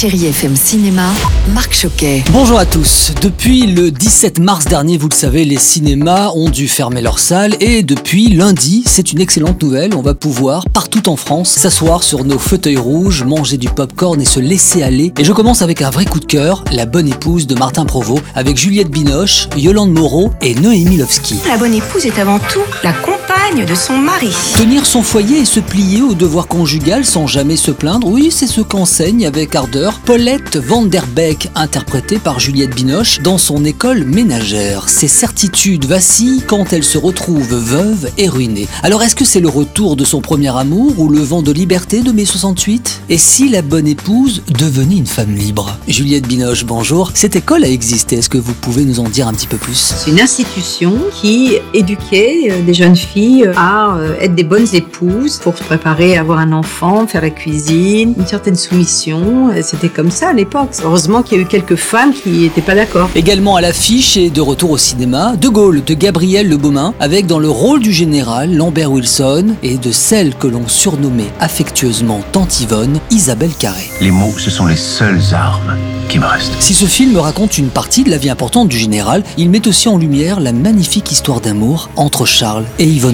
Chérie FM Cinéma, Marc Choquet. Bonjour à tous. Depuis le 17 mars dernier, vous le savez, les cinémas ont dû fermer leurs salles et depuis lundi, c'est une excellente nouvelle, on va pouvoir partout en France s'asseoir sur nos fauteuils rouges, manger du popcorn et se laisser aller. Et je commence avec un vrai coup de cœur, La bonne épouse de Martin Provost avec Juliette Binoche, Yolande Moreau et Noémie Lovski. La bonne épouse est avant tout la compagne de son mari. Tenir son foyer et se plier au devoir conjugal sans jamais se plaindre, oui, c'est ce qu'enseigne avec ardeur Paulette Vanderbeek, interprétée par Juliette Binoche dans son école ménagère. Ses certitudes vacillent quand elle se retrouve veuve et ruinée. Alors est-ce que c'est le retour de son premier amour ou le vent de liberté de mai 68 Et si la bonne épouse devenait une femme libre? Juliette Binoche, bonjour. Cette école a existé, est-ce que vous pouvez nous en dire un petit peu plus? C'est une institution qui éduquait euh, des jeunes filles à euh, être des bonnes épouses pour se préparer à avoir un enfant, faire la cuisine, une certaine soumission. Euh, C'était comme ça à l'époque. Heureusement qu'il y a eu quelques femmes qui n'étaient pas d'accord. Également à l'affiche et de retour au cinéma, De Gaulle de Gabriel Le Beaumain, avec dans le rôle du général Lambert Wilson et de celle que l'on surnommait affectueusement Tante Yvonne, Isabelle Carré. Les mots, ce sont les seules armes qui me restent. Si ce film raconte une partie de la vie importante du général, il met aussi en lumière la magnifique histoire d'amour entre Charles et Yvonne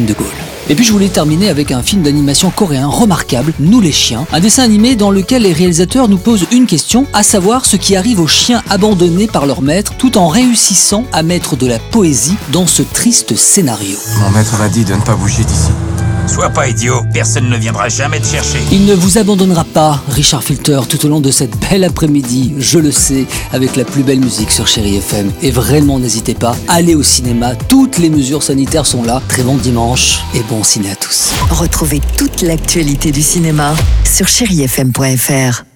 Et puis je voulais terminer avec un film d'animation coréen remarquable, Nous les chiens, un dessin animé dans lequel les réalisateurs nous posent une question, à savoir ce qui arrive aux chiens abandonnés par leur maître, tout en réussissant à mettre de la poésie dans ce triste scénario. Mon maître m'a dit de ne pas bouger d'ici. Sois pas idiot, personne ne viendra jamais te chercher. Il ne vous abandonnera pas, Richard Filter, tout au long de cette belle après-midi, je le sais, avec la plus belle musique sur Chéri FM. Et vraiment, n'hésitez pas, allez au cinéma, toutes les mesures sanitaires sont là. Très bon dimanche et bon ciné à tous. Retrouvez toute l'actualité du cinéma sur chérifm.fr.